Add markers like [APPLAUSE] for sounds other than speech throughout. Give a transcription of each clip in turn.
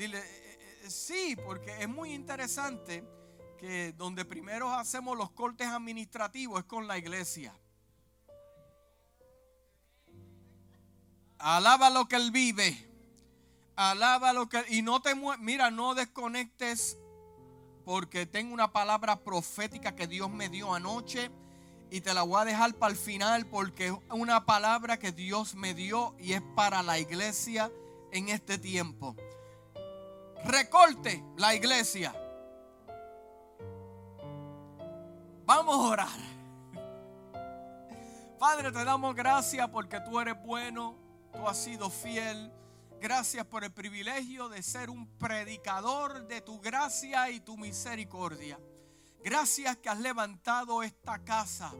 Dile, eh, eh, sí, porque es muy interesante que donde primero hacemos los cortes administrativos es con la iglesia. Alaba lo que Él vive. Alaba lo que... Y no te Mira, no desconectes porque tengo una palabra profética que Dios me dio anoche y te la voy a dejar para el final porque es una palabra que Dios me dio y es para la iglesia en este tiempo. Recorte la iglesia. Vamos a orar. Padre, te damos gracias porque tú eres bueno, tú has sido fiel. Gracias por el privilegio de ser un predicador de tu gracia y tu misericordia. Gracias que has levantado esta casa,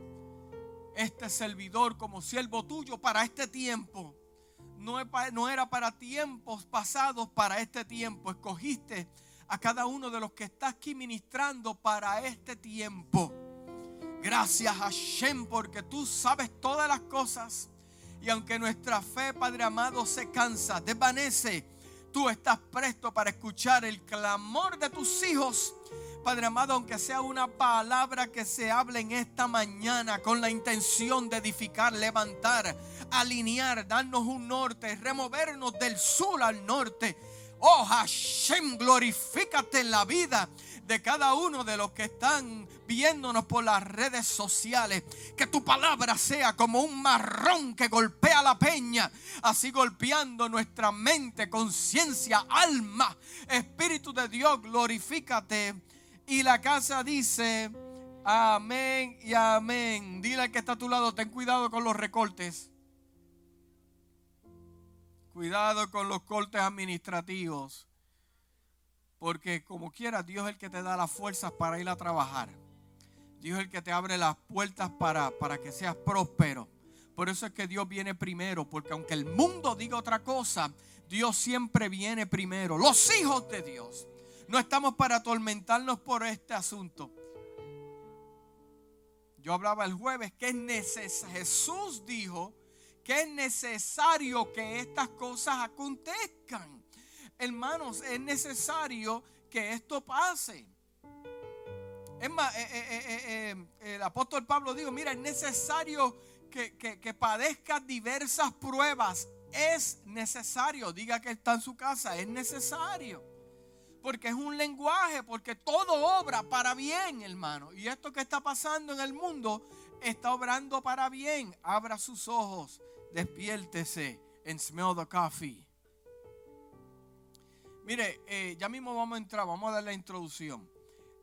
este servidor como siervo tuyo para este tiempo. No, era para tiempos pasados, para este tiempo. Escogiste a cada uno de los que está aquí ministrando para este tiempo. Gracias Hashem porque tú sabes todas las cosas. Y aunque nuestra fe, Padre amado, se cansa, desvanece, tú estás presto para escuchar el clamor de tus hijos Padre amado, aunque sea una palabra que se hable en esta mañana con la intención de edificar, levantar, alinear, darnos un norte, removernos del sur al norte. Oh Hashem, glorifícate en la vida de cada uno de los que están viéndonos por las redes sociales. Que tu palabra sea como un marrón que golpea la peña, así golpeando nuestra mente, conciencia, alma. Espíritu de Dios, glorifícate y la casa dice, amén y amén. Dile al que está a tu lado, ten cuidado con los recortes. Cuidado con los cortes administrativos. Porque como quieras, Dios es el que te da las fuerzas para ir a trabajar. Dios es el que te abre las puertas para, para que seas próspero. Por eso es que Dios viene primero. Porque aunque el mundo diga otra cosa, Dios siempre viene primero. Los hijos de Dios no estamos para atormentarnos por este asunto. Yo hablaba el jueves que es Jesús dijo que es necesario que estas cosas acontezcan. Hermanos, es necesario que esto pase. Eh, eh, eh, el apóstol Pablo dijo, mira, es necesario que, que diversas pruebas. Es necesario, diga que está en su casa, es necesario porque es un lenguaje, porque todo obra para bien, hermano. Y esto que está pasando en el mundo está obrando para bien. Abra sus ojos, despiértese and smell the coffee. Mire, eh, ya mismo vamos a entrar, vamos a dar la introducción.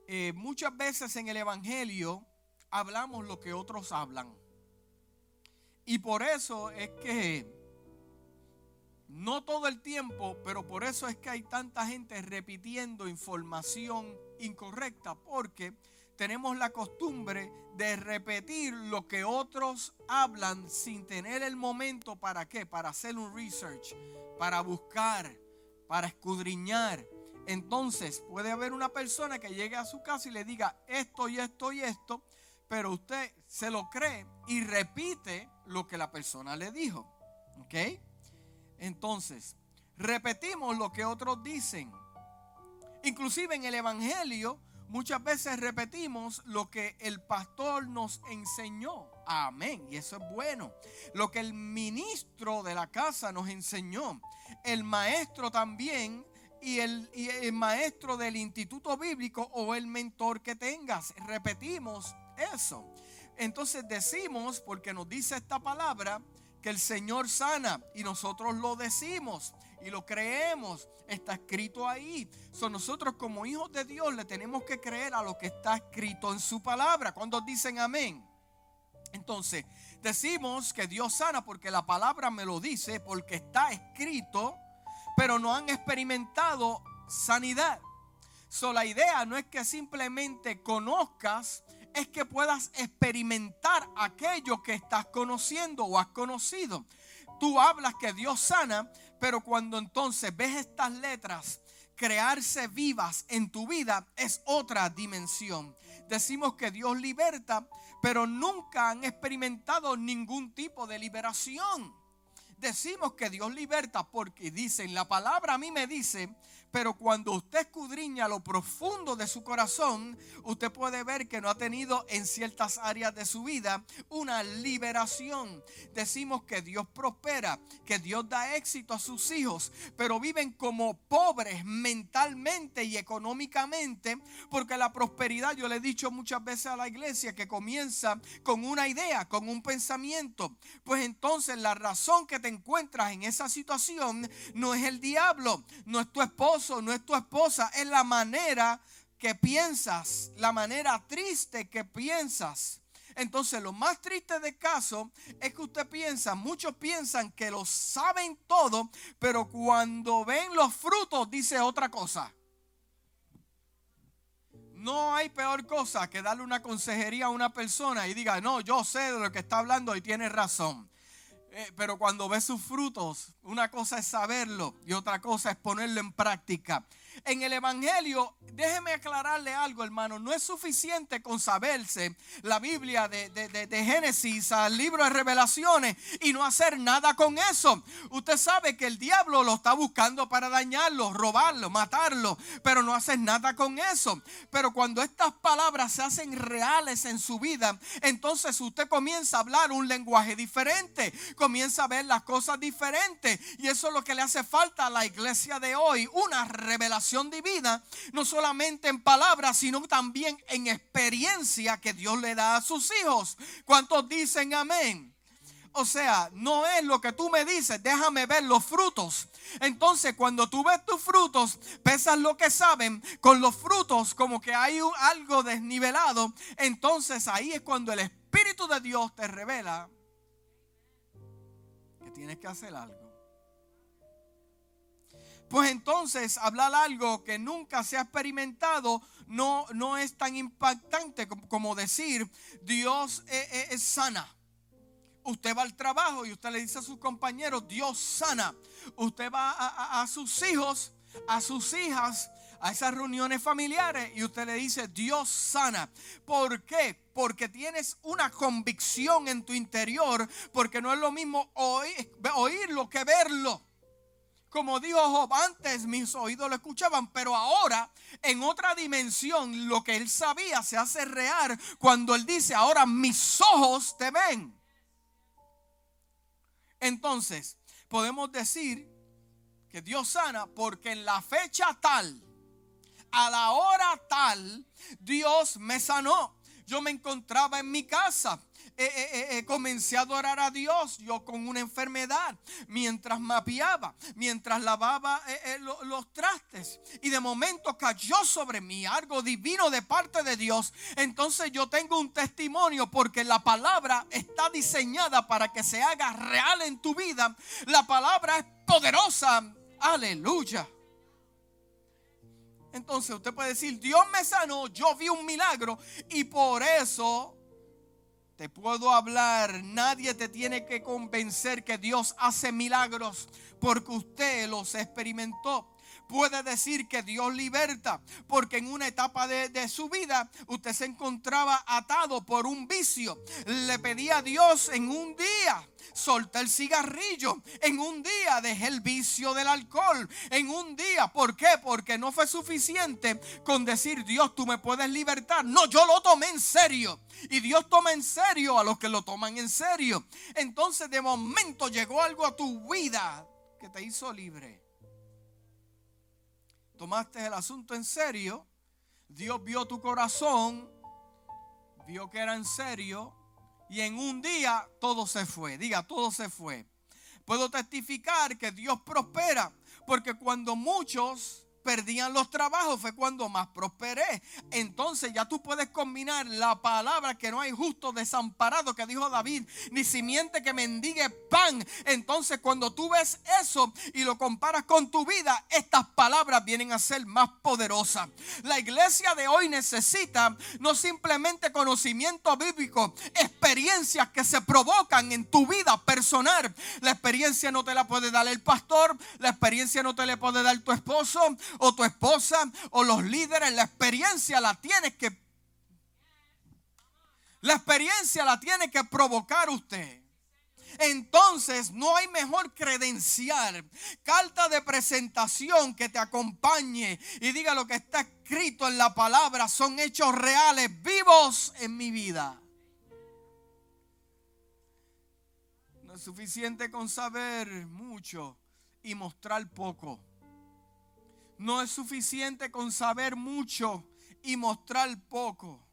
Eh, muchas veces en el Evangelio hablamos lo que otros hablan. Y por eso es que no todo el tiempo, pero por eso es que hay tanta gente repitiendo información incorrecta, porque tenemos la costumbre de repetir lo que otros hablan sin tener el momento para qué, para hacer un research, para buscar, para escudriñar. Entonces puede haber una persona que llegue a su casa y le diga esto y esto y esto, pero usted se lo cree y repite lo que la persona le dijo. ¿Ok? Entonces, repetimos lo que otros dicen. Inclusive en el Evangelio muchas veces repetimos lo que el pastor nos enseñó. Amén. Y eso es bueno. Lo que el ministro de la casa nos enseñó. El maestro también y el, y el, maestro del instituto bíblico o el mentor que tengas. Repetimos eso. Entonces decimos, porque nos dice esta palabra, que el Señor sana y nosotros lo decimos y lo creemos. Está escrito ahí. Son nosotros como hijos de Dios le tenemos que creer a lo que está escrito en su palabra. Cuando dicen amén. Entonces, decimos que Dios sana porque la palabra me lo dice, porque está escrito, pero no han experimentado sanidad. So, la idea no es que simplemente conozcas es que puedas experimentar aquello que estás conociendo o has conocido. Tú hablas que Dios sana, pero cuando entonces ves estas letras crearse vivas en tu vida es otra dimensión. Decimos que Dios liberta, pero nunca han experimentado ningún tipo de liberación. Decimos que Dios liberta porque dicen, la palabra a mí me dice, Pero cuando usted escudriña lo profundo de su corazón, usted puede ver que no ha tenido en ciertas áreas de su vida una liberación. Decimos que Dios prospera, que Dios da éxito a sus hijos, pero viven como pobres mentalmente y económicamente, porque la prosperidad, yo le he dicho muchas veces a la iglesia, que comienza con una idea, con un pensamiento. Pues entonces la razón que te encuentras en esa situación no es el diablo, no es tu esposo, no es tu esposa, es la manera que piensas, la manera triste que piensas. Entonces, lo más triste de caso es que usted piensa, muchos piensan que lo saben todo, pero cuando ven los frutos dice otra cosa. No hay peor cosa que darle una consejería a una persona y diga, no, yo sé de lo que está hablando y tiene razón. Eh, pero cuando ve sus frutos, una cosa es saberlo y otra cosa es ponerlo en práctica en el Evangelio, déjeme aclararle algo, hermano. No es suficiente con saberse la Biblia de, de, Génesis al libro de Revelaciones y no hacer nada con eso. Usted sabe que el diablo lo está buscando para dañarlo, robarlo, matarlo, pero no hace nada con eso. Pero cuando estas palabras se hacen reales en su vida, entonces usted comienza a hablar un lenguaje diferente, comienza a ver las cosas diferentes. Y eso es lo que le hace falta a la iglesia de hoy, una revelación divina, no solamente en palabras, sino también en experiencia que Dios le da a sus hijos. ¿Cuántos dicen amén? O sea, no es lo que tú me dices, déjame ver los frutos. Entonces, cuando tú ves tus frutos, pesas lo que saben, con los frutos como que hay algo desnivelado, entonces ahí es cuando el Espíritu de Dios te revela que tienes que hacer algo. Pues entonces hablar algo que nunca se ha experimentado no, no es tan impactante como, decir Dios es, sana. Usted va al trabajo y usted le dice a sus compañeros, Dios sana. Usted va a, a sus hijos, a sus hijas, a esas reuniones familiares y usted le dice, Dios sana. ¿Por qué? Porque tienes una convicción en tu interior, porque no es lo mismo oír, oírlo que verlo. Como dijo Job, antes mis oídos lo escuchaban, pero ahora en otra dimensión lo que él sabía se hace real cuando él dice, ahora mis ojos te ven. Entonces, podemos decir que Dios sana porque en la fecha tal, a la hora tal, Dios me sanó. Yo me encontraba en mi casa eh, eh, eh, comencé a adorar a Dios yo con una enfermedad mientras mapeaba, mientras lavaba los trastes. Y de momento cayó sobre mí algo divino de parte de Dios. Entonces yo tengo un testimonio porque la palabra está diseñada para que se haga real en tu vida. La palabra es poderosa. Aleluya. Entonces usted puede decir, Dios me sanó, yo vi un milagro y por eso te puedo hablar, nadie te tiene que convencer que Dios hace milagros porque usted los experimentó puede decir que Dios liberta, porque en una etapa de, su vida usted se encontraba atado por un vicio. Le pedía a Dios en un día, solté el cigarrillo, en un día dejé el vicio del alcohol, en un día, ¿por qué? Porque no fue suficiente con decir, Dios, tú me puedes libertar. No, yo lo tomé en serio. Y Dios toma en serio a los que lo toman en serio. Entonces de momento llegó algo a tu vida que te hizo libre tomaste el asunto en serio, Dios vio tu corazón, vio que era en serio y en un día todo se fue. Diga, todo se fue. Puedo testificar que Dios prospera porque cuando muchos perdían los trabajos fue cuando más prosperé. Entonces ya tú puedes combinar la palabra que no hay justo desamparado que dijo David, ni simiente que mendigue pan. Entonces cuando tú ves eso y lo comparas con tu vida, estas palabras vienen a ser más poderosas. La iglesia de hoy necesita no simplemente conocimiento bíblico, experiencias que se provocan en tu vida personal. La experiencia no te la puede dar el pastor, la experiencia no te la puede dar tu esposo o tu esposa o los líderes, la experiencia la tienes que la experiencia la tiene que provocar usted. entonces no hay mejor credencial, carta de presentación que te acompañe y diga lo que está escrito en la palabra son hechos reales, vivos en mi vida. No es suficiente con saber mucho y mostrar poco. No es suficiente con saber mucho y mostrar poco.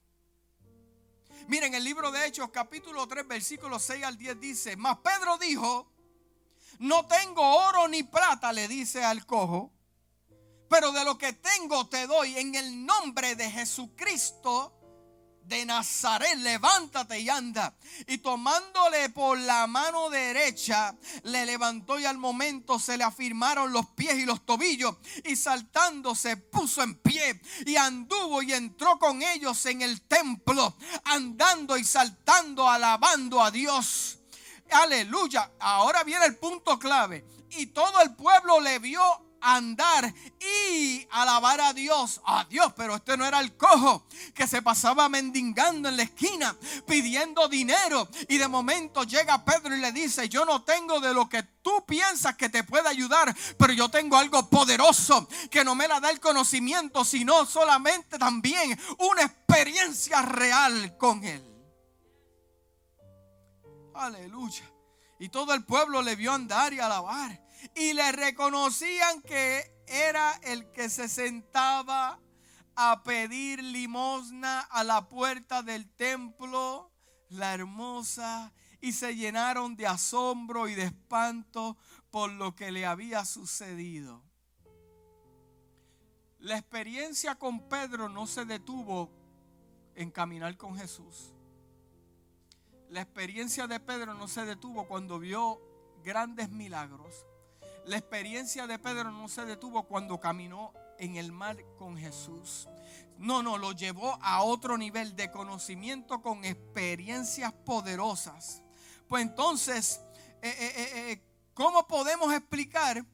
Miren, el libro de Hechos, capítulo 3, versículo 6 al 10 dice, mas Pedro dijo, no tengo oro ni plata, le dice al cojo, pero de lo que tengo te doy en el nombre de Jesucristo de Nazaret, levántate y anda. Y tomándole por la mano derecha, le levantó y al momento se le afirmaron los pies y los tobillos. Y saltando se puso en pie y anduvo y entró con ellos en el templo, andando y saltando, alabando a Dios. Aleluya. Ahora viene el punto clave. Y todo el pueblo le vio andar y alabar a Dios. A Dios, pero este no era el cojo que se pasaba mendigando en la esquina pidiendo dinero. Y de momento llega Pedro y le dice, yo no tengo de lo que tú piensas que te puede ayudar, pero yo tengo algo poderoso que no me la da el conocimiento, sino solamente también una experiencia real con Él. Aleluya. Y todo el pueblo le vio andar y alabar y le reconocían que era el que se sentaba a pedir limosna a la puerta del templo, la hermosa, y se llenaron de asombro y de espanto por lo que le había sucedido. La experiencia con Pedro no se detuvo en caminar con Jesús. La experiencia de Pedro no se detuvo cuando vio grandes milagros. La experiencia de Pedro no se detuvo cuando caminó en el mar con Jesús. No, no, lo llevó a otro nivel de conocimiento con experiencias poderosas. Pues entonces, eh, eh, eh, ¿cómo podemos explicar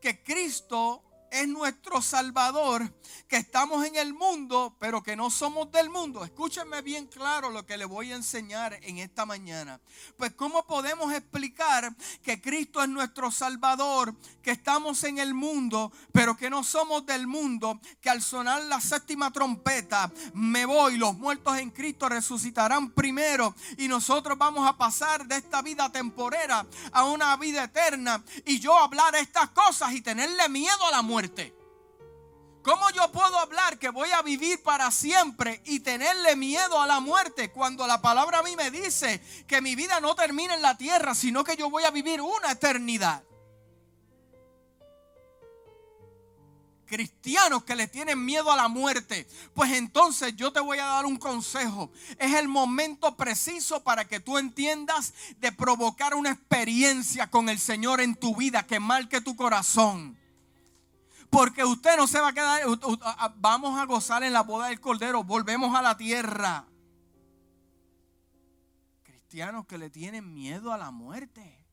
que Cristo es nuestro Salvador, que estamos en el mundo, pero que no somos del mundo. Escúchenme bien claro lo que le voy a enseñar en esta mañana. Pues cómo podemos explicar que Cristo es nuestro Salvador, que estamos en el mundo, pero que no somos del mundo, que al sonar la séptima trompeta, me voy, los muertos en Cristo resucitarán primero y nosotros vamos a pasar de esta vida temporera a una vida eterna y yo hablar estas cosas y tenerle miedo a la muerte ¿Cómo yo puedo hablar que voy a vivir para siempre y tenerle miedo a la muerte cuando la palabra a mí me dice que mi vida no termina en la tierra, sino que yo voy a vivir una eternidad? cristianos que le tienen miedo a la muerte, pues entonces yo te voy a dar un consejo. Es el momento preciso para que tú entiendas de provocar una experiencia con el Señor en tu vida que marque tu corazón. Porque usted no se va a quedar, vamos a gozar en la boda del Cordero, volvemos a la tierra. Cristianos que le tienen miedo a la muerte.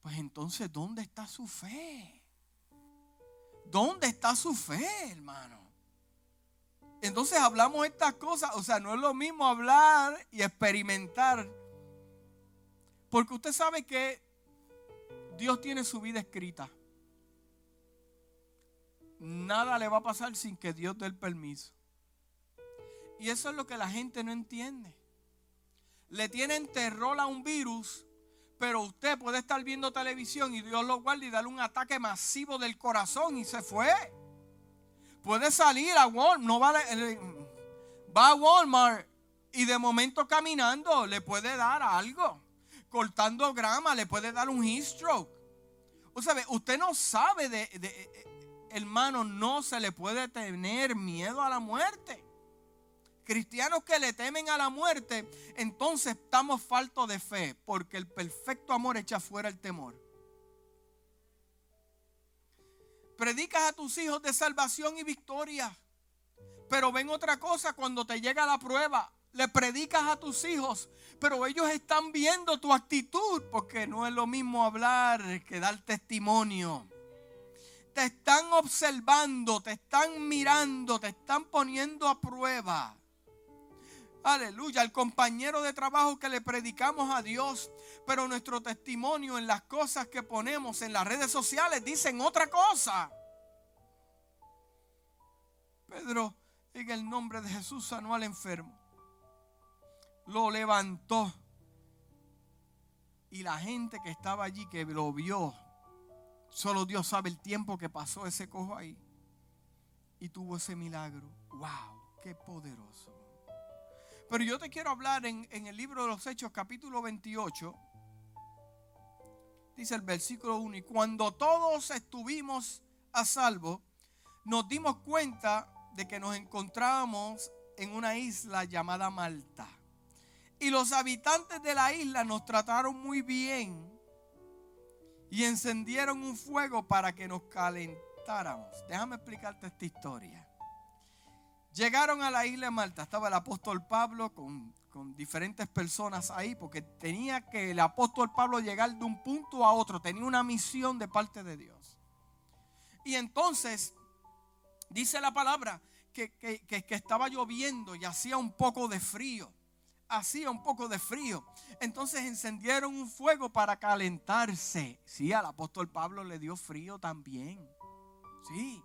Pues entonces, ¿dónde está su fe? ¿Dónde está su fe, hermano? Entonces hablamos estas cosas, o sea, no es lo mismo hablar y experimentar. Porque usted sabe que Dios tiene su vida escrita nada le va a pasar sin que Dios dé el permiso. Y eso es lo que la gente no entiende. Le tienen terror a un virus, pero usted puede estar viendo televisión y Dios lo guarda y darle un ataque masivo del corazón y se fue. Puede salir a Walmart, no va, va a Walmart y de momento caminando le puede dar algo. Cortando grama le puede dar un heat stroke. O sea, usted no sabe de hermano, no se le puede tener miedo a la muerte. Cristianos que le temen a la muerte, entonces estamos faltos de fe, porque el perfecto amor echa fuera el temor. Predicas a tus hijos de salvación y victoria, pero ven otra cosa cuando te llega la prueba. Le predicas a tus hijos, pero ellos están viendo tu actitud, porque no es lo mismo hablar que dar testimonio te están observando, te están mirando, te están poniendo a prueba. Aleluya, el compañero de trabajo que le predicamos a Dios, pero nuestro testimonio en las cosas que ponemos en las redes sociales dicen otra cosa. Pedro, en el nombre de Jesús, sanó al enfermo. Lo levantó. Y la gente que estaba allí, que lo vio, solo Dios sabe el tiempo que pasó ese cojo ahí. Y tuvo ese milagro. ¡Wow! ¡Qué poderoso! Pero yo te quiero hablar en, el libro de los Hechos, capítulo 28. Dice el versículo 1. Y cuando todos estuvimos a salvo, nos dimos cuenta de que nos encontrábamos en una isla llamada Malta. Y los habitantes de la isla nos trataron muy bien y encendieron un fuego para que nos calentáramos. Déjame explicarte esta historia. Llegaron a la isla de Malta, estaba el apóstol Pablo con, diferentes personas ahí, porque tenía que el apóstol Pablo llegar de un punto a otro, tenía una misión de parte de Dios. Y entonces, dice la palabra, que, que, estaba lloviendo y hacía un poco de frío. Hacía un poco de frío. Entonces encendieron un fuego para calentarse. Sí, al apóstol Pablo le dio frío también. Sí.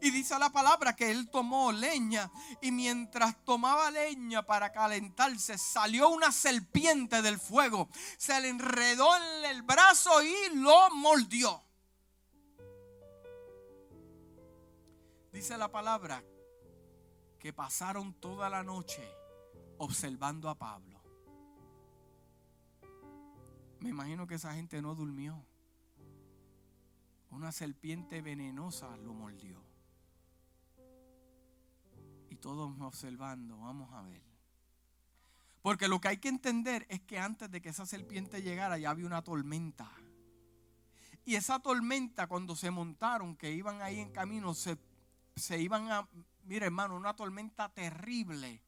Y dice la palabra que él tomó leña y mientras tomaba leña para calentarse salió una serpiente del fuego. Se le enredó en el brazo y lo mordió. Dice la palabra que pasaron toda la noche observando a Pablo. Me imagino que esa gente no durmió. Una serpiente venenosa lo mordió todos observando, vamos a ver. Porque lo que hay que entender es que antes de que esa serpiente llegara ya había una tormenta. Y esa tormenta cuando se montaron, que iban ahí en camino, se, se iban a, mire hermano, una tormenta terrible.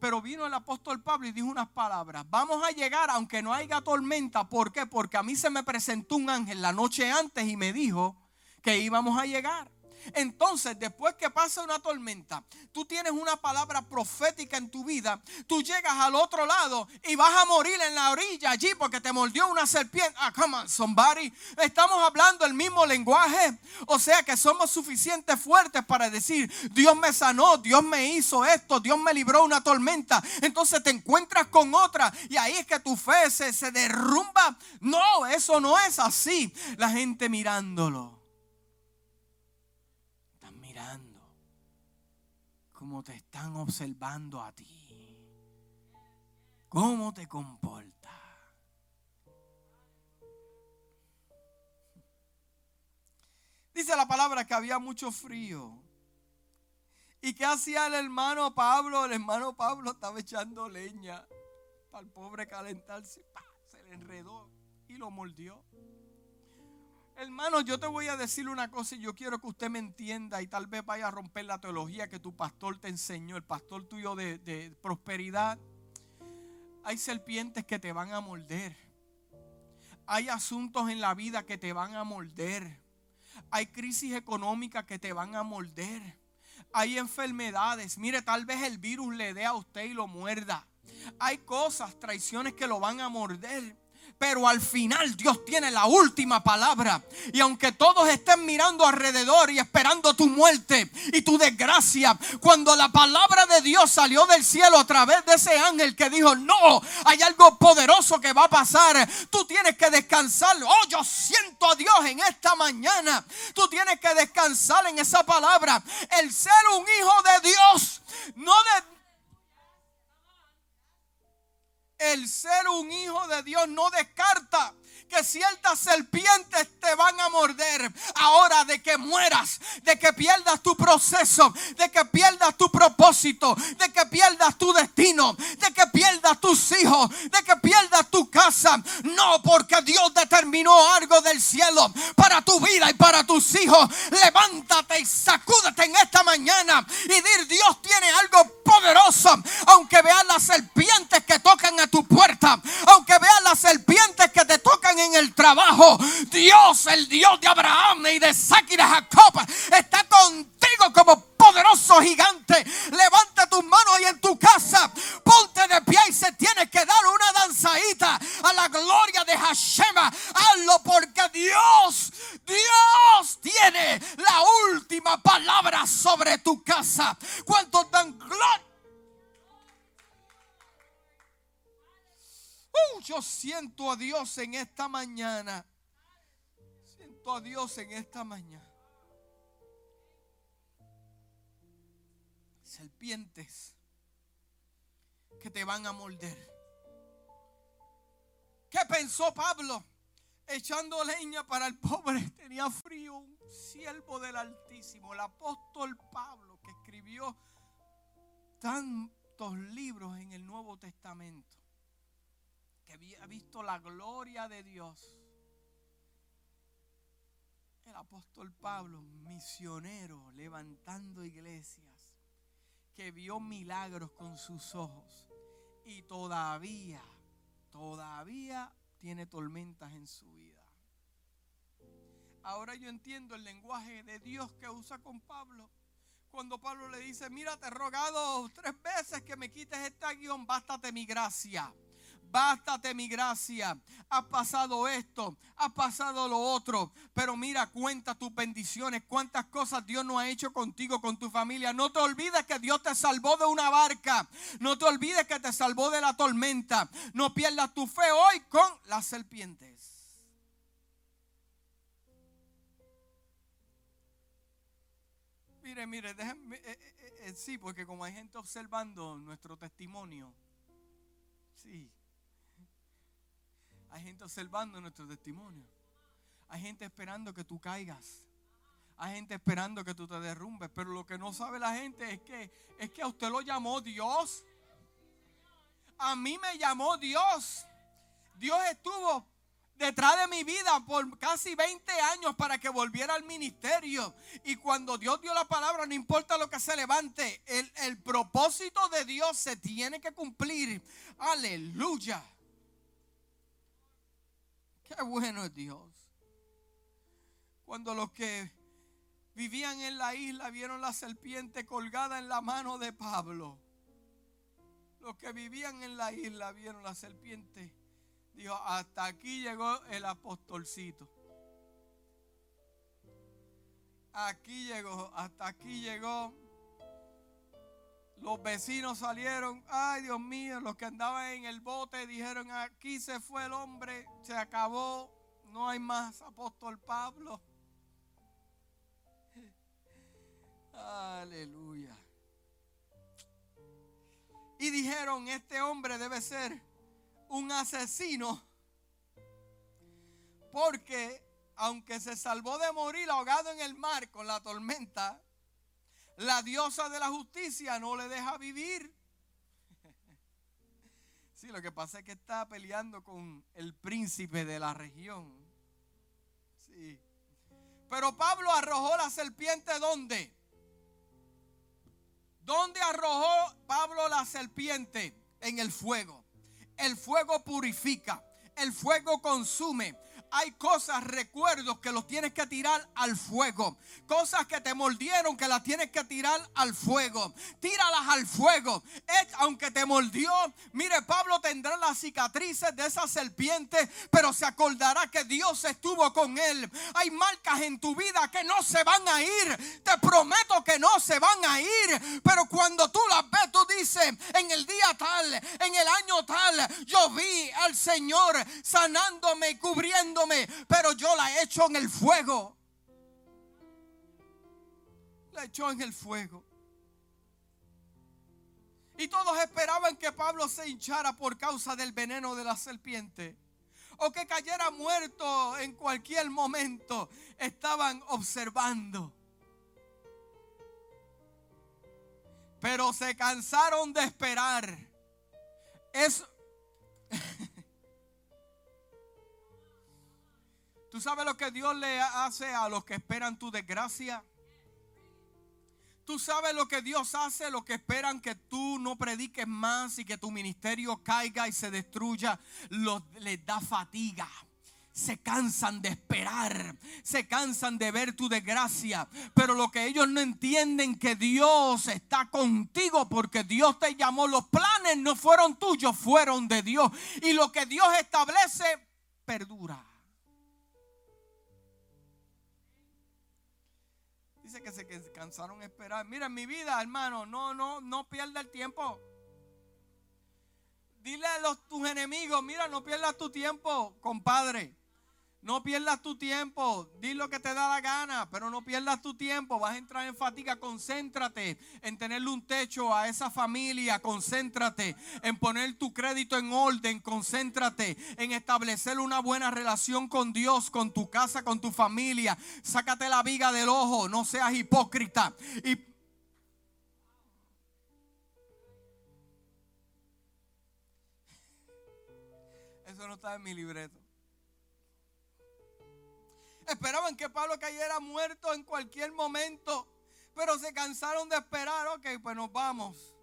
Pero vino el apóstol Pablo y dijo unas palabras. Vamos a llegar aunque no haya tormenta. ¿Por qué? Porque a mí se me presentó un ángel la noche antes y me dijo que íbamos a llegar. Entonces, después que pasa una tormenta, tú tienes una palabra profética en tu vida, tú llegas al otro lado y vas a morir en la orilla allí porque te mordió una serpiente. Ah, come on, somebody. Estamos hablando el mismo lenguaje. O sea que somos suficientes fuertes para decir, Dios me sanó, Dios me hizo esto, Dios me libró una tormenta. Entonces te encuentras con otra y ahí es que tu fe se, se derrumba. No, eso no es así. La gente mirándolo. Cómo te están observando a ti. Cómo te comporta. Dice la palabra que había mucho frío. ¿Y qué hacía el hermano Pablo? El hermano Pablo estaba echando leña para el pobre calentarse. Se le enredó y lo mordió. Hermano, yo te voy a decir una cosa y yo quiero que usted me entienda y tal vez vaya a romper la teología que tu pastor te enseñó, el pastor tuyo de, de prosperidad. Hay serpientes que te van a morder. Hay asuntos en la vida que te van a morder. Hay crisis económicas que te van a morder. Hay enfermedades. Mire, tal vez el virus le dé a usted y lo muerda. Hay cosas, traiciones que lo van a morder. Pero al final Dios tiene la última palabra. Y aunque todos estén mirando alrededor y esperando tu muerte y tu desgracia, cuando la palabra de Dios salió del cielo a través de ese ángel que dijo, no, hay algo poderoso que va a pasar. Tú tienes que descansar. Oh, yo siento a Dios en esta mañana. Tú tienes que descansar en esa palabra. El ser un hijo de Dios, no de, el ser un hijo de Dios no descarta que ciertas serpientes te van a morder. Ahora de que mueras, de que pierdas tu proceso, de que pierdas tu propósito, de que pierdas tu destino, de que pierdas tus hijos, de que pierdas tu casa. No, porque Dios determinó algo del cielo para tu vida y para tus hijos. Levántate y sacúdete en esta mañana y dir Dios tiene algo poderoso. Aunque veas las serpientes que tocan a tu puerta, aunque veas las serpientes que te tocan en el trabajo. Dios, el Dios de Abraham y de Isaac y de Jacob, está contigo como poderoso gigante. Levanta tus manos y en tu casa ponte de pie y se tiene que dar una danzadita a la gloria de Hashem. Hazlo porque Dios, Dios tiene la última palabra sobre tu casa. ¿Cuántos Uh, yo siento a Dios en esta mañana. Siento a Dios en esta mañana. Serpientes que te van a morder. ¿Qué pensó Pablo? Echando leña para el pobre. [LAUGHS] Tenía frío. Un siervo del Altísimo. El apóstol Pablo que escribió tantos libros en el Nuevo Testamento que había visto la gloria de Dios. El apóstol Pablo, misionero, levantando iglesias, que vio milagros con sus ojos y todavía, todavía tiene tormentas en su vida. Ahora yo entiendo el lenguaje de Dios que usa con Pablo. Cuando Pablo le dice, mira, te he rogado tres veces que me quites esta guion, bástate mi gracia bástate mi gracia. Ha pasado esto, ha pasado lo otro. Pero mira, cuenta tus bendiciones, cuántas cosas Dios no ha hecho contigo, con tu familia. No te olvides que Dios te salvó de una barca. No te olvides que te salvó de la tormenta. No pierdas tu fe hoy con las serpientes. Mire, mire, déjenme, eh, eh, eh, sí, porque como hay gente observando nuestro testimonio, sí, hay gente observando nuestro testimonio. Hay gente esperando que tú caigas. Hay gente esperando que tú te derrumbes. Pero lo que no sabe la gente es que, es que a usted lo llamó Dios. A mí me llamó Dios. Dios estuvo detrás de mi vida por casi 20 años para que volviera al ministerio. Y cuando Dios dio la palabra, no importa lo que se levante, el, el propósito de Dios se tiene que cumplir. Aleluya. Qué bueno es Dios. Cuando los que vivían en la isla vieron la serpiente colgada en la mano de Pablo. Los que vivían en la isla vieron la serpiente. Dijo, hasta aquí llegó el apostolcito. Aquí llegó, hasta aquí llegó los vecinos salieron, ay Dios mío, los que andaban en el bote dijeron, aquí se fue el hombre, se acabó, no hay más apóstol Pablo. [LAUGHS] Aleluya. Y dijeron, este hombre debe ser un asesino, porque aunque se salvó de morir ahogado en el mar con la tormenta, la diosa de la justicia no le deja vivir. [LAUGHS] Sí, lo que pasa es que está peleando con el príncipe de la región. Sí. Pero Pablo arrojó la serpiente ¿dónde? ¿Dónde arrojó Pablo la serpiente? En el fuego. El fuego purifica. El fuego consume hay cosas, recuerdos que los tienes que tirar al fuego. Cosas que te mordieron que las tienes que tirar al fuego. Tíralas al fuego. aunque te mordió, mire, Pablo tendrá las cicatrices de esa serpiente, pero se acordará que Dios estuvo con él. Hay marcas en tu vida que no se van a ir. Te prometo que no se van a ir. Pero cuando tú las ves, tú dices, en el día tal, en el año tal, yo vi al Señor sanándome y cubriendo pero yo la echo en el fuego. La echó en el fuego. Y todos esperaban que Pablo se hinchara por causa del veneno de la serpiente. O que cayera muerto en cualquier momento. Estaban observando. Pero se cansaron de esperar. Es [LAUGHS] ¿Tú sabes lo que Dios le hace a los que esperan tu desgracia? Tú sabes lo que Dios hace, lo que esperan que tú no prediques más y que tu ministerio caiga y se destruya, les da fatiga. Se cansan de esperar, se cansan de ver tu desgracia, pero lo que ellos no entienden que Dios está contigo porque Dios te llamó, los planes no fueron tuyos, fueron de Dios y lo que Dios establece perdura. Que se cansaron de esperar. Mira, mi vida, hermano, no, no, no pierda el tiempo. Dile a los, tus enemigos, mira, no pierdas tu tiempo, compadre. No pierdas tu tiempo, di lo que te da la gana, pero no pierdas tu tiempo. Vas a entrar en fatiga, concéntrate en tenerle un techo a esa familia, concéntrate en poner tu crédito en orden, concéntrate en establecer una buena relación con Dios, con tu casa, con tu familia. Sácate la viga del ojo, no seas hipócrita. [LAUGHS] Eso no está en mi libreto. Esperaban que Pablo cayera muerto en cualquier momento, pero se cansaron de esperar. Ok, pues nos vamos.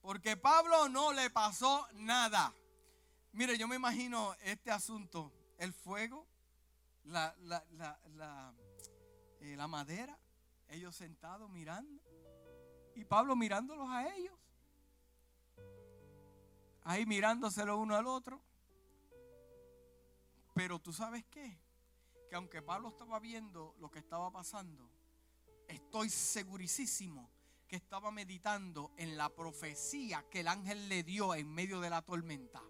Porque Pablo no le pasó nada. Mire, yo me imagino este asunto, el fuego, la, la, la, eh, la madera, ellos sentados mirando, y Pablo mirándolos a ellos, ahí mirándoselo uno al otro. Pero tú sabes qué? Que aunque Pablo estaba viendo lo que estaba pasando, estoy segurísimo que estaba meditando en la profecía que el ángel le dio en medio de la tormenta.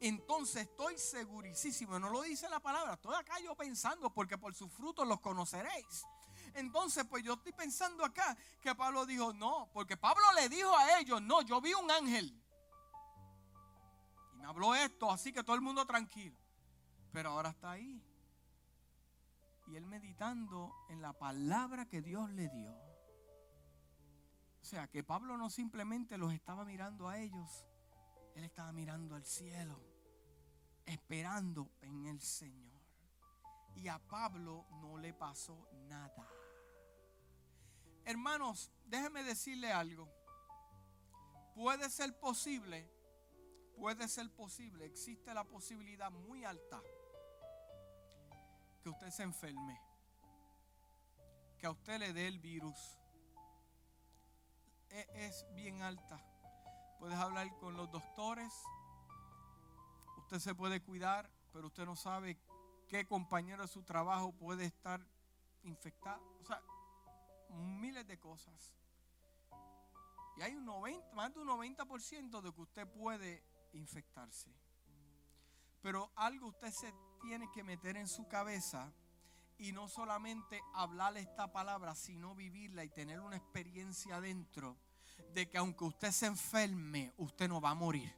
Entonces estoy segurísimo, no lo dice la palabra, estoy acá yo pensando porque por sus frutos los conoceréis. Entonces, pues yo estoy pensando acá que Pablo dijo, no, porque Pablo le dijo a ellos, no, yo vi un ángel. Y me habló esto, así que todo el mundo tranquilo. Pero ahora está ahí. Y él meditando en la palabra que Dios le dio. O sea, que Pablo no simplemente los estaba mirando a ellos, él estaba mirando al cielo, esperando en el Señor. Y a Pablo no le pasó nada. Hermanos, déjenme decirle algo. Puede ser posible, puede ser posible, existe la posibilidad muy alta que usted se enferme, que a usted le dé el virus. E, es bien alta. Puedes hablar con los doctores, usted se puede cuidar, pero usted no sabe qué compañero de su trabajo puede estar infectado. O sea, miles de cosas. Y hay un 90, más de un 90% de que usted puede infectarse. Pero algo usted se tiene que meter en su cabeza y no solamente hablarle esta palabra, sino vivirla y tener una experiencia dentro de que aunque usted se enferme, usted no va a morir.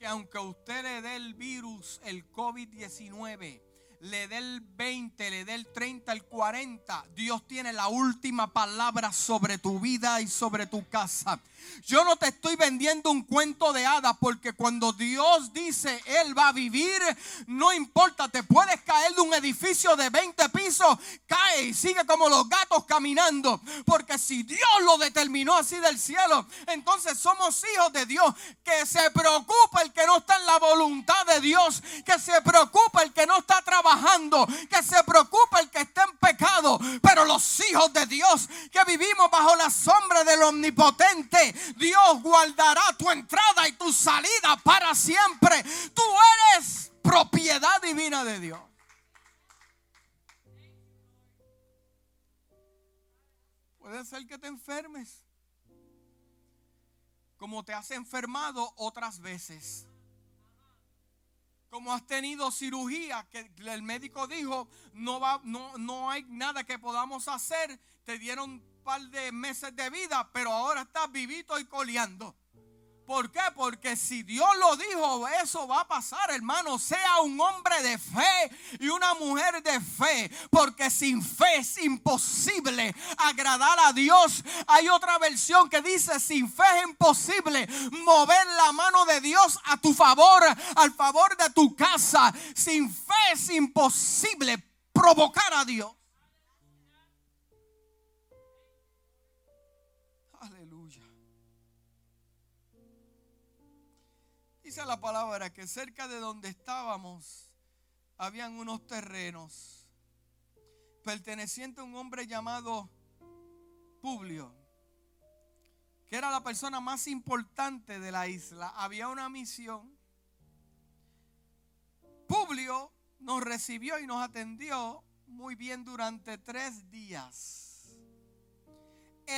Que aunque usted le dé el virus, el COVID-19, le dé el 20, le dé el 30, el 40, Dios tiene la última palabra sobre tu vida y sobre tu casa. Yo no te estoy vendiendo un cuento de hadas porque cuando Dios dice Él va a vivir, no importa, te puedes caer de un edificio de 20 pisos, cae y sigue como los gatos caminando. Porque si Dios lo determinó así del cielo, entonces somos hijos de Dios. Que se preocupa el que no está en la voluntad de Dios, que se preocupa el que no está trabajando, que se preocupa el que está en pecado. Pero los hijos de Dios que vivimos bajo la sombra del omnipotente, Dios guardará tu entrada y tu salida para siempre. Tú eres propiedad divina de Dios. Puede ser que te enfermes, como te has enfermado otras veces. Como has tenido cirugía que el médico dijo, no, va, no, no hay nada que podamos hacer. Te dieron par de meses de vida, pero ahora estás vivito y coleando. ¿Por qué? Porque si Dios lo dijo, eso va a pasar, hermano. Sea un hombre de fe y una mujer de fe. Porque sin fe es imposible agradar a Dios. Hay otra versión que dice, sin fe es imposible mover la mano de Dios a tu favor, al favor de tu casa. Sin fe es imposible provocar a Dios. Dice la palabra que cerca de donde estábamos habían unos terrenos pertenecientes a un hombre llamado Publio, que era la persona más importante de la isla. Había una misión. Publio nos recibió y nos atendió muy bien durante tres días.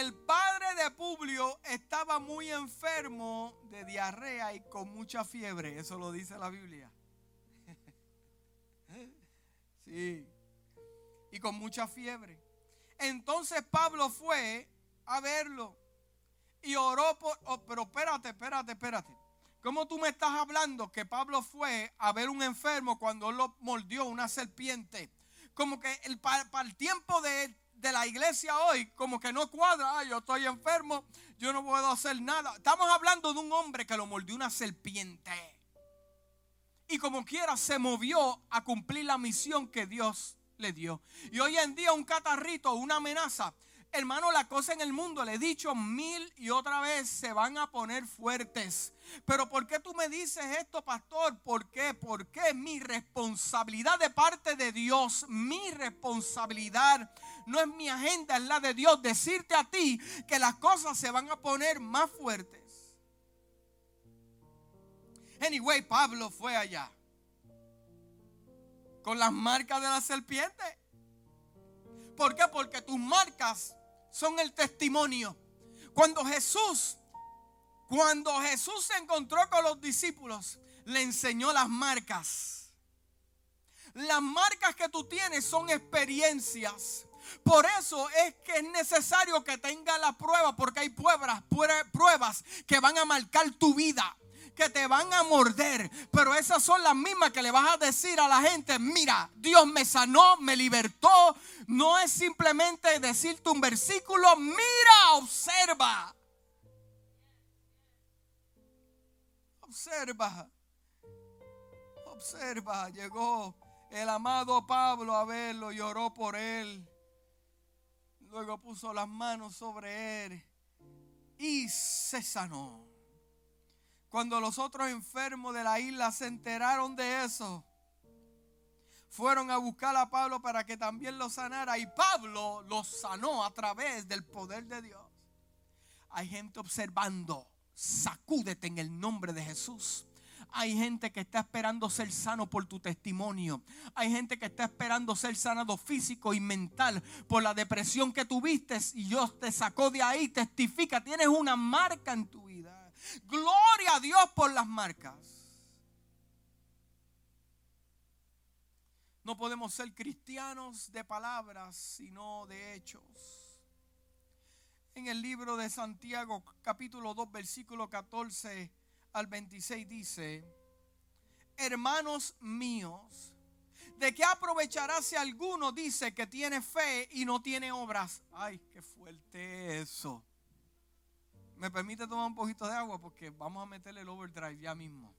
El padre de Publio estaba muy enfermo de diarrea y con mucha fiebre. Eso lo dice la Biblia. [LAUGHS] Sí. Y con mucha fiebre. Entonces Pablo fue a verlo y oró por... Oh, pero espérate, espérate, espérate. ¿Cómo tú me estás hablando que Pablo fue a ver un enfermo cuando lo mordió una serpiente? Como que el, para, el tiempo de, de, la iglesia hoy, como que no cuadra. yo estoy enfermo, yo no puedo hacer nada. Estamos hablando de un hombre que lo mordió una serpiente. Y como quiera se movió a cumplir la misión que Dios le dio. Y hoy en día un catarrito, una amenaza, Hermano, la cosa en el mundo, le he dicho mil y otra vez, se van a poner fuertes. Pero ¿por qué tú me dices esto, pastor? ¿Por qué? Porque mi responsabilidad de parte de Dios, mi responsabilidad no es mi agenda, es la de Dios. Decirte a ti que las cosas se van a poner más fuertes. Anyway, Pablo fue allá con las marcas de la serpiente. ¿Por qué? Porque tus marcas son el testimonio. Cuando Jesús, cuando Jesús se encontró con los discípulos, le enseñó las marcas. Las marcas que tú tienes son experiencias. Por eso es que es necesario que tenga la prueba, porque hay pruebas, pruebas que van a marcar tu vida que te van a morder, pero esas son las mismas que le vas a decir a la gente, mira, Dios me sanó, me libertó. No es simplemente decirte un versículo, mira, observa. Observa. Observa, llegó el amado Pablo a verlo y oró por él. Luego puso las manos sobre él y se sanó. Cuando los otros enfermos de la isla se enteraron de eso, fueron a buscar a Pablo para que también lo sanara. Y Pablo lo sanó a través del poder de Dios. Hay gente observando. Sacúdete en el nombre de Jesús. Hay gente que está esperando ser sano por tu testimonio. Hay gente que está esperando ser sanado físico y mental por la depresión que tuviste y Dios te sacó de ahí. Testifica, tienes una marca en tu vida. Gloria a Dios por las marcas. No podemos ser cristianos de palabras, sino de hechos. En el libro de Santiago, capítulo 2, versículo 14 al 26 dice, hermanos míos, ¿de qué aprovechará si alguno dice que tiene fe y no tiene obras? Ay, qué fuerte eso. ¿Me permite tomar un poquito de agua? Porque vamos a meterle el overdrive ya mismo.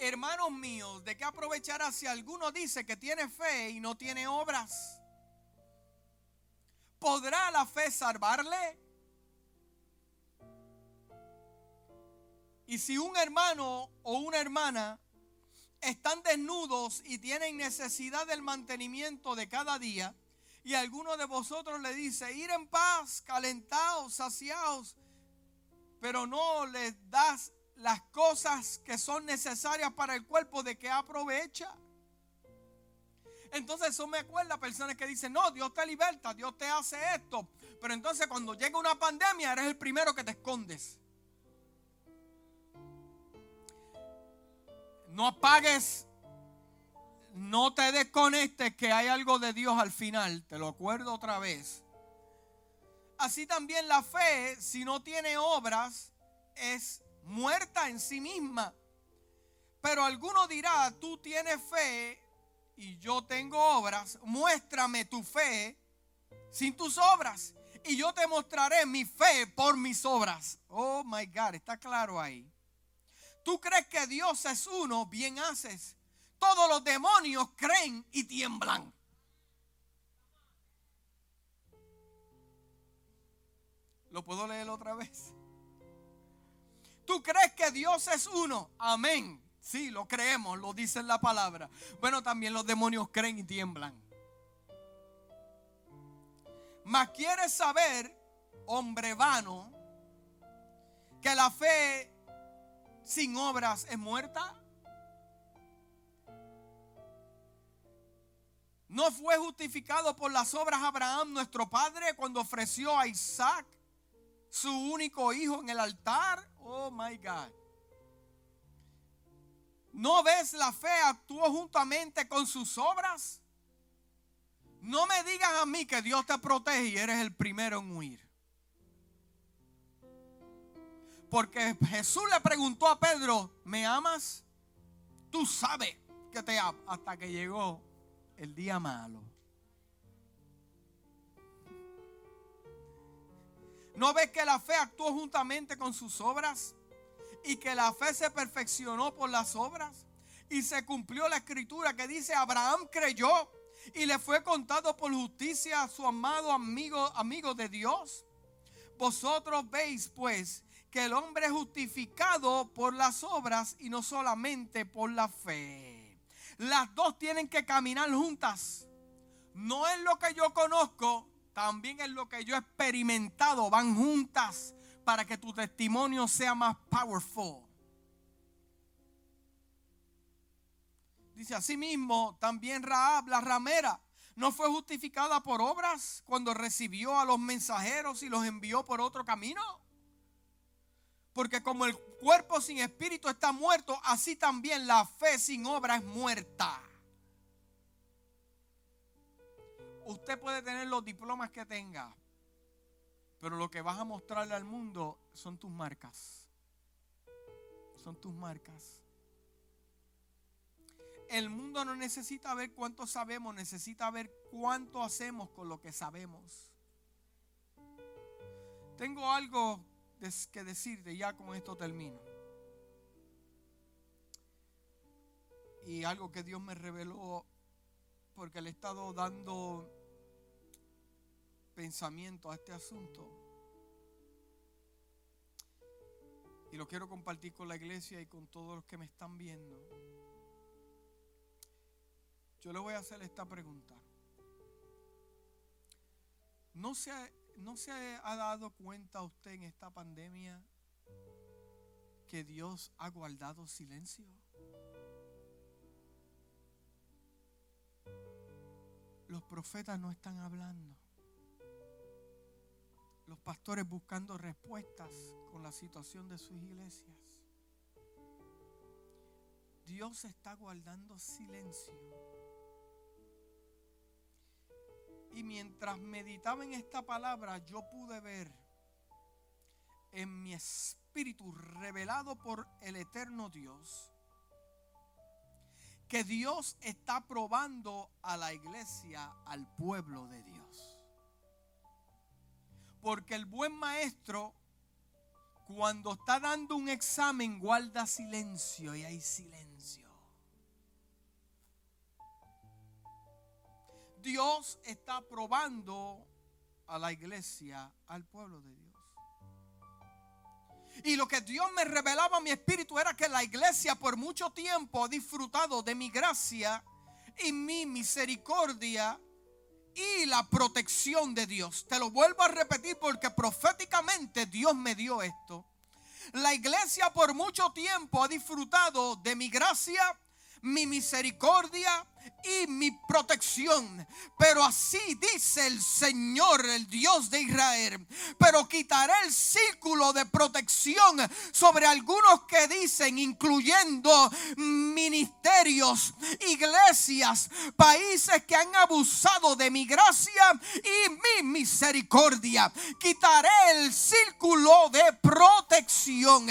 Hermanos míos, ¿de qué aprovechará si alguno dice que tiene fe y no tiene obras? ¿Podrá la fe salvarle? Y si un hermano o una hermana están desnudos y tienen necesidad del mantenimiento de cada día, y alguno de vosotros le dice, ir en paz, calentados, saciados, pero no les das las cosas que son necesarias para el cuerpo, ¿de que aprovecha? Entonces eso me acuerda a personas que dicen, no, Dios te liberta, Dios te hace esto. Pero entonces cuando llega una pandemia eres el primero que te escondes. No apagues no te desconectes que hay algo de Dios al final. Te lo acuerdo otra vez. Así también la fe, si no tiene obras, es muerta en sí misma. Pero alguno dirá, tú tienes fe y yo tengo obras. Muéstrame tu fe sin tus obras. Y yo te mostraré mi fe por mis obras. Oh my God, está claro ahí. Tú crees que Dios es uno, bien haces todos los demonios creen y tiemblan. ¿Lo puedo leer otra vez? ¿Tú crees que Dios es uno? Amén. Sí, lo creemos, lo dice la palabra. Bueno, también los demonios creen y tiemblan. Mas quieres saber, hombre vano, que la fe sin obras es muerta? ¿No fue justificado por las obras Abraham, nuestro padre, cuando ofreció a Isaac, su único hijo, en el altar? Oh, my God. ¿No ves la fe actuó juntamente con sus obras? No me digas a mí que Dios te protege y eres el primero en huir. Porque Jesús le preguntó a Pedro, ¿me amas? Tú sabes que te amo. Hasta que llegó el día malo. ¿No ves que la fe actuó juntamente con sus obras? Y que la fe se perfeccionó por las obras. Y se cumplió la escritura que dice, Abraham creyó y le fue contado por justicia a su amado amigo, amigo de Dios. Vosotros veis pues que el hombre es justificado por las obras y no solamente por la fe. Las dos tienen que caminar juntas. No es lo que yo conozco, también es lo que yo he experimentado. Van juntas para que tu testimonio sea más powerful. Dice así mismo, también Raab, la ramera, no fue justificada por obras cuando recibió a los mensajeros y los envió por otro camino. Porque como el cuerpo sin espíritu está muerto, así también la fe sin obra es muerta. Usted puede tener los diplomas que tenga, pero lo que vas a mostrarle al mundo son tus marcas. Son tus marcas. El mundo no necesita ver cuánto sabemos, necesita ver cuánto hacemos con lo que sabemos. Tengo algo que decirte, ya con esto termino. Y algo que Dios me reveló, porque le he estado dando pensamiento a este asunto. Y lo quiero compartir con la iglesia y con todos los que me están viendo. Yo le voy a hacer esta pregunta. ¿No se, ¿No se ha dado cuenta usted en esta pandemia que Dios ha guardado silencio? Los profetas no están hablando. Los pastores buscando respuestas con la situación de sus iglesias. Dios está guardando silencio Y mientras meditaba en esta palabra, yo pude ver en mi espíritu revelado por el eterno Dios que Dios está probando a la iglesia, al pueblo de Dios. Porque el buen maestro, cuando está dando un examen, guarda silencio y hay silencio. Dios está probando a la iglesia, al pueblo de Dios. Y lo que Dios me revelaba a mi espíritu era que la iglesia por mucho tiempo ha disfrutado de mi gracia y mi misericordia y la protección de Dios. Te lo vuelvo a repetir porque proféticamente Dios me dio esto. La iglesia por mucho tiempo ha disfrutado de mi gracia, mi misericordia y mi protección. Pero así dice el Señor, el Dios de Israel. Pero quitaré el círculo de protección sobre algunos que dicen, incluyendo ministerios, iglesias, países que han abusado de mi gracia y mi misericordia. Quitaré el círculo de protección.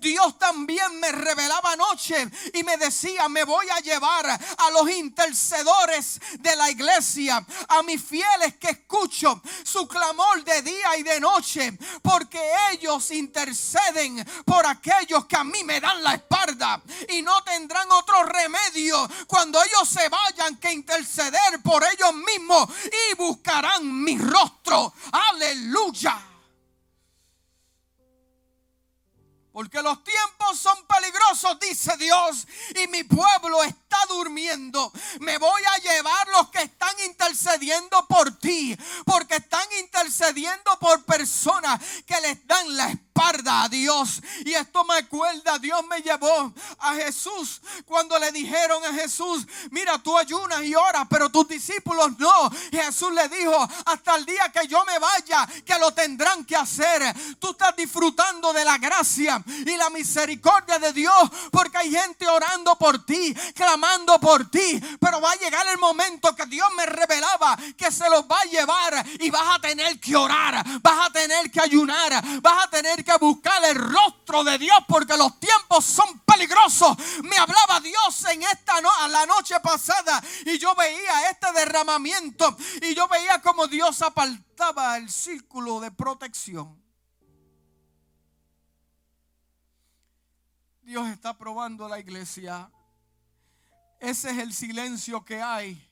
Dios también me revelaba anoche y me decía, me voy a llevar a los intercedores de la iglesia, a mis fieles que escucho su clamor de día y de noche, porque ellos interceden por aquellos que a mí me dan la espalda y no tendrán otro remedio cuando ellos se vayan que interceder por ellos mismos y buscarán mi rostro. Aleluya. Porque los tiempos son peligrosos, dice Dios, y mi pueblo está durmiendo. Me voy a llevar los que están intercediendo por ti, porque están intercediendo por personas que les dan la espalda a Dios. Y esto me acuerda, Dios me llevó a Jesús cuando le dijeron a Jesús, mira, tú ayunas y oras, pero tus discípulos no. Jesús le dijo, hasta el día que yo me vaya, que lo tendrán que hacer. Tú estás disfrutando de la gracia y la misericordia de Dios porque hay gente orando por ti, clamando por ti, pero va a llegar el momento que Dios me revelaba que se los va a llevar y vas a tener que orar, vas a tener que ayunar, vas a tener que buscar el rostro de Dios porque los tiempos son peligrosos. Me hablaba Dios en esta no la noche pasada y yo veía este derramamiento y yo veía como Dios apartaba el círculo de protección. Dios está probando la iglesia. Ese es el silencio que hay.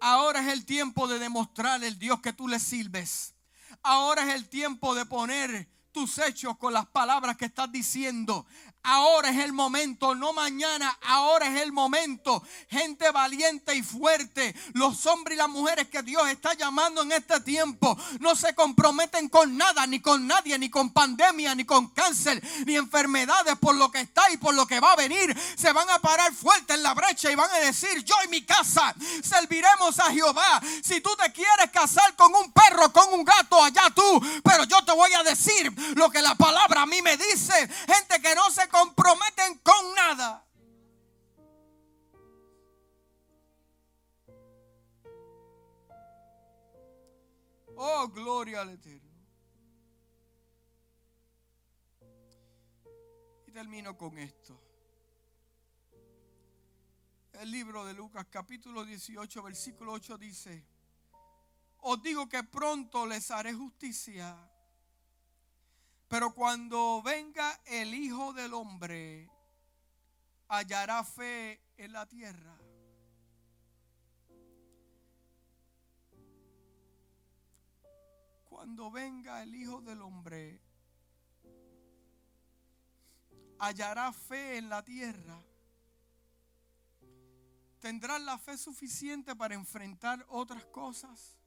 Ahora es el tiempo de demostrar el Dios que tú le sirves. Ahora es el tiempo de poner tus hechos con las palabras que estás diciendo. Ahora es el momento, no mañana, ahora es el momento. Gente valiente y fuerte, los hombres y las mujeres que Dios está llamando en este tiempo, no se comprometen con nada, ni con nadie, ni con pandemia, ni con cáncer, ni enfermedades por lo que está y por lo que va a venir. Se van a parar fuerte en la brecha y van a decir, yo y mi casa serviremos a Jehová. Si tú te quieres casar con un perro, con un gato, allá tú, pero yo te voy a decir lo que la palabra a mí me dice. Gente al Eterno. Y termino con esto. El libro de Lucas capítulo 18 versículo 8 dice, os digo que pronto les haré justicia pero cuando venga el Hijo del Hombre, hallará fe en la tierra. Cuando venga el Hijo del Hombre, hallará fe en la tierra. ¿Tendrás la fe suficiente para enfrentar otras cosas?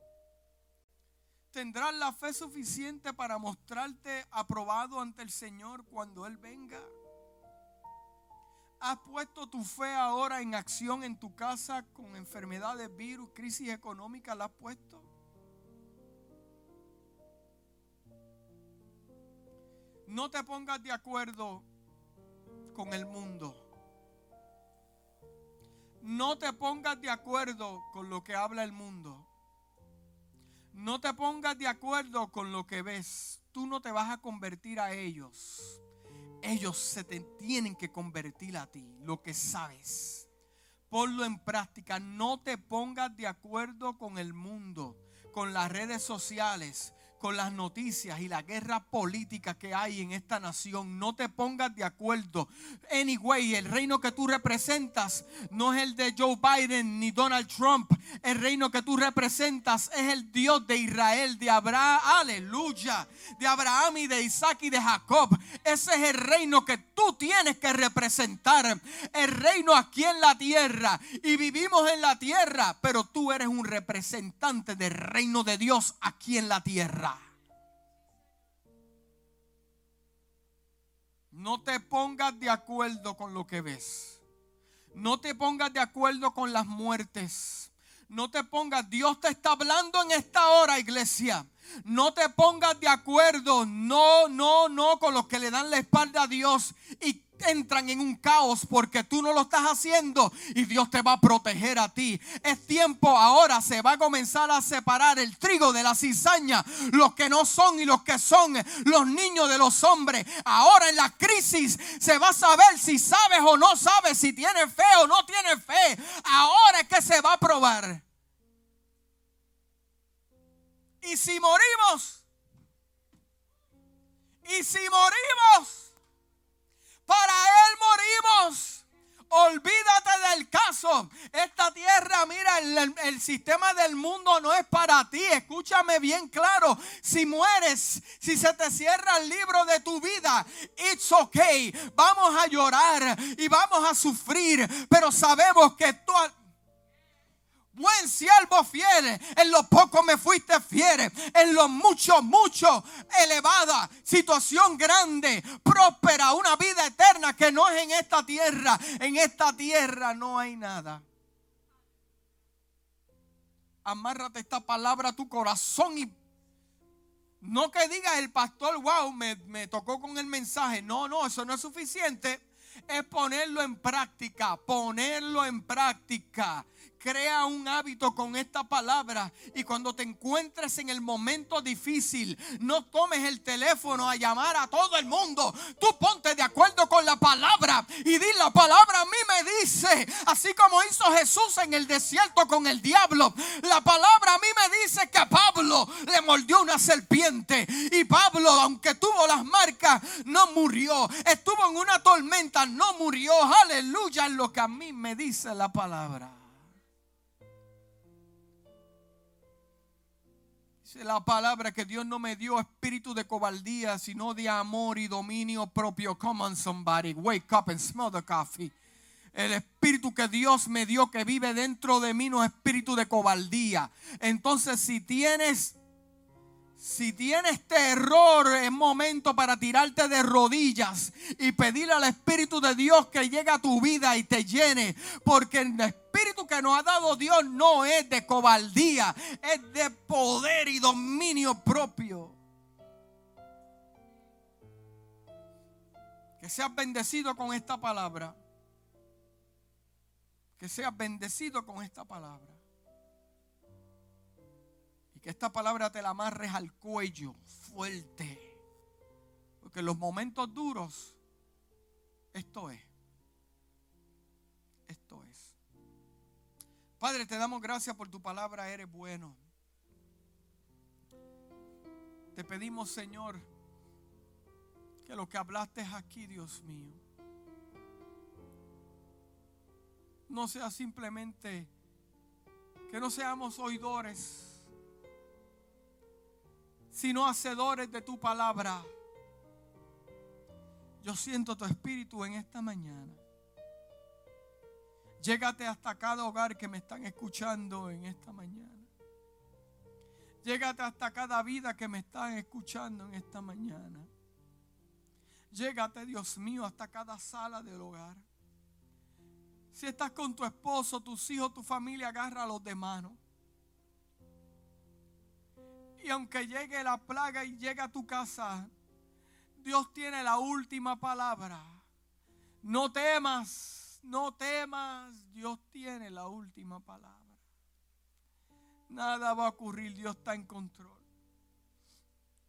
¿Tendrás la fe suficiente para mostrarte aprobado ante el Señor cuando Él venga? ¿Has puesto tu fe ahora en acción en tu casa con enfermedades, virus, crisis económica? ¿La has puesto? No te pongas de acuerdo con el mundo. No te pongas de acuerdo con lo que habla el mundo. No te pongas de acuerdo con lo que ves. Tú no te vas a convertir a ellos. Ellos se te tienen que convertir a ti, lo que sabes. Ponlo en práctica. No te pongas de acuerdo con el mundo, con las redes sociales, con las noticias y la guerra política que hay en esta nación. No te pongas de acuerdo. Anyway, el reino que tú representas no es el de Joe Biden ni Donald Trump. El reino que tú representas es el Dios de Israel, de Abraham, aleluya, de Abraham y de Isaac y de Jacob. Ese es el reino que tú tienes que representar. El reino aquí en la tierra. Y vivimos en la tierra, pero tú eres un representante del reino de Dios aquí en la tierra. No te pongas de acuerdo con lo que ves. No te pongas de acuerdo con las muertes. No te pongas, Dios te está hablando en esta hora, iglesia. No te pongas de acuerdo, no, no, no, con los que le dan la espalda a Dios y entran en un caos porque tú no lo estás haciendo y Dios te va a proteger a ti. Es tiempo ahora, se va a comenzar a separar el trigo de la cizaña, los que no son y los que son, los niños de los hombres. Ahora en la crisis se va a saber si sabes o no sabes, si tienes fe o no tienes fe. Ahora es que se va a probar. Y si morimos, y si morimos, para Él morimos. Olvídate del caso. Esta tierra, mira, el, sistema del mundo no es para ti. Escúchame bien claro. Si mueres, si se te cierra el libro de tu vida, it's okay. Vamos a llorar y vamos a sufrir. Pero sabemos que tú Buen siervo fiel, en lo poco me fuiste fiel, en lo mucho, mucho, elevada, situación grande, próspera, una vida eterna que no es en esta tierra. En esta tierra no hay nada. Amárrate esta palabra a tu corazón y no que diga el pastor, wow, me, me tocó con el mensaje. No, no, eso no es suficiente. Es ponerlo en práctica, ponerlo en práctica. Crea un hábito con esta palabra y cuando te encuentres en el momento difícil, no tomes el teléfono a llamar a todo el mundo. Tú ponte de acuerdo con la palabra y di la palabra a mí me dice, así como hizo Jesús en el desierto con el diablo. La palabra a mí me dice que a Pablo le mordió una serpiente y Pablo, aunque tuvo las marcas, no murió. Estuvo en una tormenta, no murió. Aleluya, es lo que a mí me dice la palabra. La palabra que Dios no me dio espíritu de cobardía, sino de amor y dominio propio. Come on, somebody, wake up and smell the coffee. El espíritu que Dios me dio que vive dentro de mí no es espíritu de cobardía. Entonces, si tienes si tienes terror, es momento para tirarte de rodillas y pedirle al Espíritu de Dios que llegue a tu vida y te llene. Porque el Espíritu que nos ha dado Dios no es de cobardía, es de poder y dominio propio. Que seas bendecido con esta palabra. Que seas bendecido con esta palabra que esta palabra te la amarres al cuello fuerte. Porque en los momentos duros, esto es. Padre, te damos gracias por tu palabra, eres bueno. Te pedimos, Señor, que lo que hablaste aquí, Dios mío, no sea simplemente que no seamos oidores sino hacedores de tu palabra. Yo siento tu espíritu en esta mañana. Llégate hasta cada hogar que me están escuchando en esta mañana. Llégate hasta cada vida que me están escuchando en esta mañana. Llégate, Dios mío, hasta cada sala del hogar. Si estás con tu esposo, tus hijos, tu familia, agárralos de mano. Y aunque llegue la plaga y llegue a tu casa, Dios tiene la última palabra. No temas, no temas, Dios tiene la última palabra. Nada va a ocurrir, Dios está en control.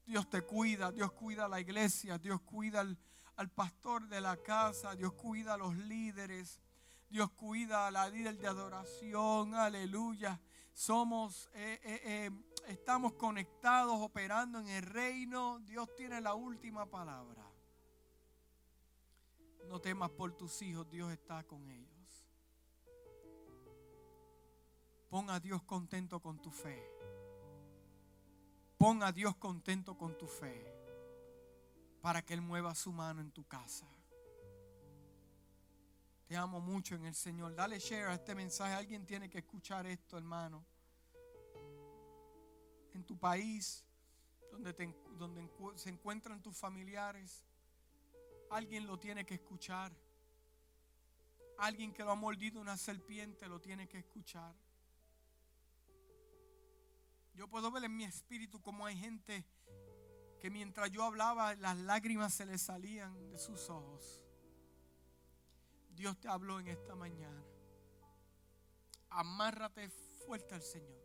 Dios te cuida, Dios cuida a la iglesia, Dios cuida al, pastor de la casa, Dios cuida a los líderes, Dios cuida a la líder de adoración, aleluya. Somos... Eh, eh, eh, estamos conectados, operando en el reino. Dios tiene la última palabra. No temas por tus hijos, Dios está con ellos. Pon a Dios contento con tu fe. Pon a Dios contento con tu fe para que Él mueva su mano en tu casa. Te amo mucho en el Señor. Dale share a este mensaje. Alguien tiene que escuchar esto, hermano en tu país, donde, donde se encuentran tus familiares, alguien lo tiene que escuchar. Alguien que lo ha mordido una serpiente lo tiene que escuchar. Yo puedo ver en mi espíritu como hay gente que mientras yo hablaba las lágrimas se le salían de sus ojos. Dios te habló en esta mañana. Amárrate fuerte al Señor.